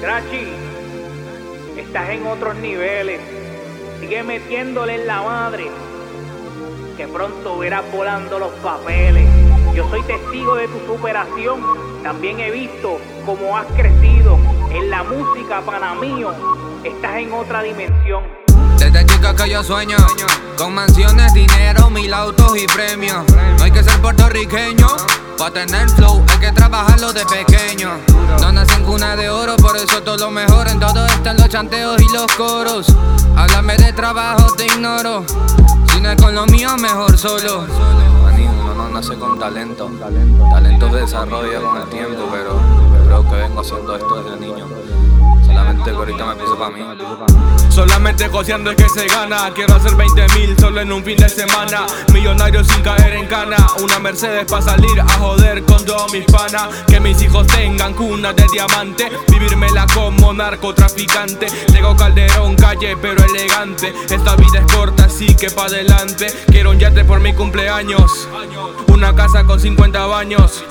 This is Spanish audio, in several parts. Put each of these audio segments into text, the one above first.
Grachi, estás en otros niveles. Sigue metiéndole en la madre. Que pronto verás volando los papeles. Yo soy testigo de tu superación. También he visto cómo has crecido. En la música, para mío, estás en otra dimensión. Desde chica que yo sueño con mansiones, dinero, mil autos y premios. No hay que ser puertorriqueño para tener flow, hay que trabajarlo de pequeño. No nací en cuna de oro, por eso todo lo mejor en todo están los chanteos y los coros. Háblame de trabajo, te ignoro. Si no es con lo mío, mejor solo. No nace con talento. Talento se desarrolla con el tiempo, pero creo que vengo haciendo esto desde niño. Solamente que ahorita me piso para mí. Solamente goceando es que se gana. Quiero hacer 20 mil solo en un fin de semana. Millonario sin caer en cana. Una Mercedes para salir a joder con todos mis panas. Que mis hijos tengan cuna de diamante. Vivírmela como narcotraficante. Tengo calderón, calle, pero elegante. Esta vida es corta, así que pa' adelante. Quiero un yate por mi cumpleaños. Una casa con 50 baños.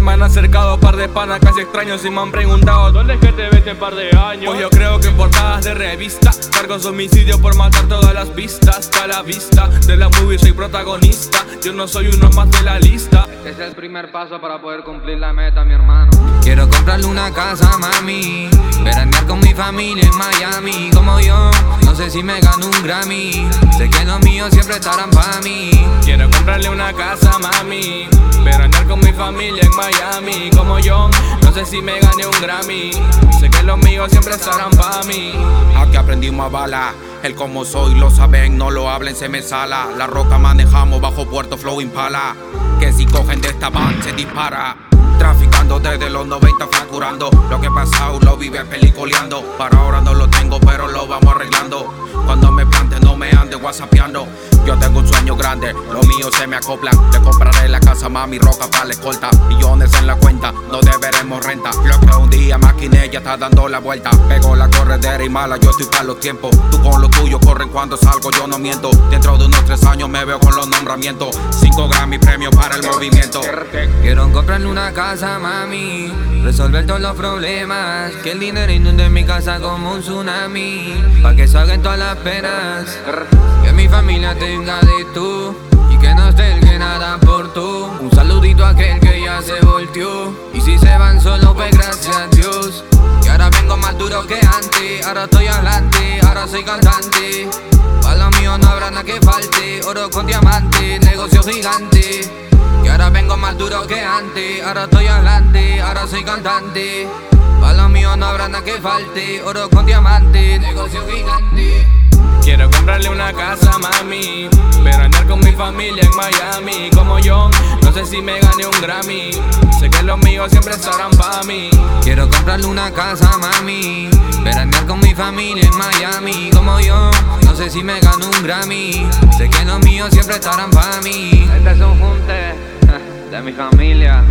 Se me han acercado par de panas casi extraños y me han preguntado ¿Dónde es que te ves este par de años? Pues yo creo que en portadas de revista Cargo su homicidio por matar todas las pistas A la vista de la movie soy protagonista Yo no soy uno más de la lista. Este es el primer paso para poder cumplir la meta, mi hermano. Quiero comprarle una casa, mami Veranear con mi familia en Miami. Como yo, no sé si me gano un Grammy Sé que los míos siempre estarán para mí. Quiero comprarle una casa, mami Veranear con mi familia en Miami Como yo, no sé si me gané un Grammy. Sé que los míos siempre estarán pa' mí. Aquí aprendimos a bala. El como soy lo saben, no lo hablen, se me sala. La roca manejamos bajo Puerto Flow Impala. Que si cogen de esta van se dispara. Traficando desde los 90 facturando Lo que pasado lo vive pelicoleando. Para ahora no lo tengo pero lo vamos arreglando. Cuando me plante no me ande whatsappeando Yo tengo un sueño grande, lo mío se me acoplan Le compraré la casa mami roca para la escolta Millones en la cuenta, no deberemos renta Lo que un día maquiné ya está dando la vuelta Pego la corredera y mala, yo estoy para los tiempos Tú con lo tuyo corren cuando salgo, yo no miento Dentro de unos tres años me veo con los nombramientos 5 Grammy premio para el movimiento Quiero comprarle una casa, mami. Resolver todos los problemas. Que el dinero inunde mi casa como un tsunami. Pa' que salgan todas las penas. Que mi familia tenga de tú. Y que no esté el que nada por tú. Un saludito a aquel que ya se volteó. Y si se van solo, pues gracias a Dios. Y ahora vengo más duro que antes. Ahora estoy adelante, ahora soy cantante. Pa' lo mío no habrá nada que falte. Oro con diamante, negocio gigante. Y ahora vengo más duro que antes, ahora estoy adelante, ahora soy cantante. Pa' lo mío no habrá nada que falte, oro con diamante, negocio gigante. Casa, mami. Veranear con mi familia en Miami. Como yo, no sé si me gané un Grammy. Sé que los míos siempre estarán pa' mí. Quiero comprarle una casa, mami. Veranear con mi familia en Miami. Como yo, no sé si me gano un Grammy. Sé que los míos siempre estarán pa' mí. Este es un junte de mi familia.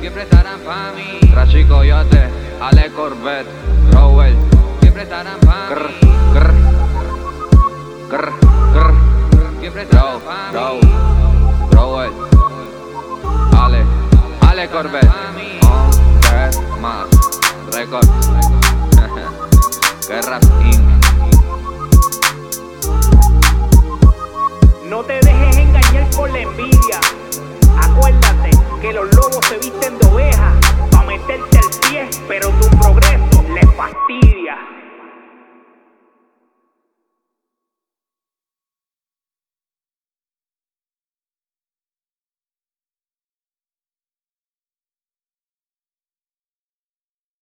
Siempre estarán pa' mí. Rachi Coyote, Ale Corvette, Rowell. Siempre estarán pa' mí. Grr, grr, Estarán pa' mí. Rowell, Ale, Ale Corbett, on tres más, Records, Guerras Inc. No te dejes engañar por la envidia. Acuérdate que los lobos se visten de oveja para meterte el pie, pero tu progreso les fastidia.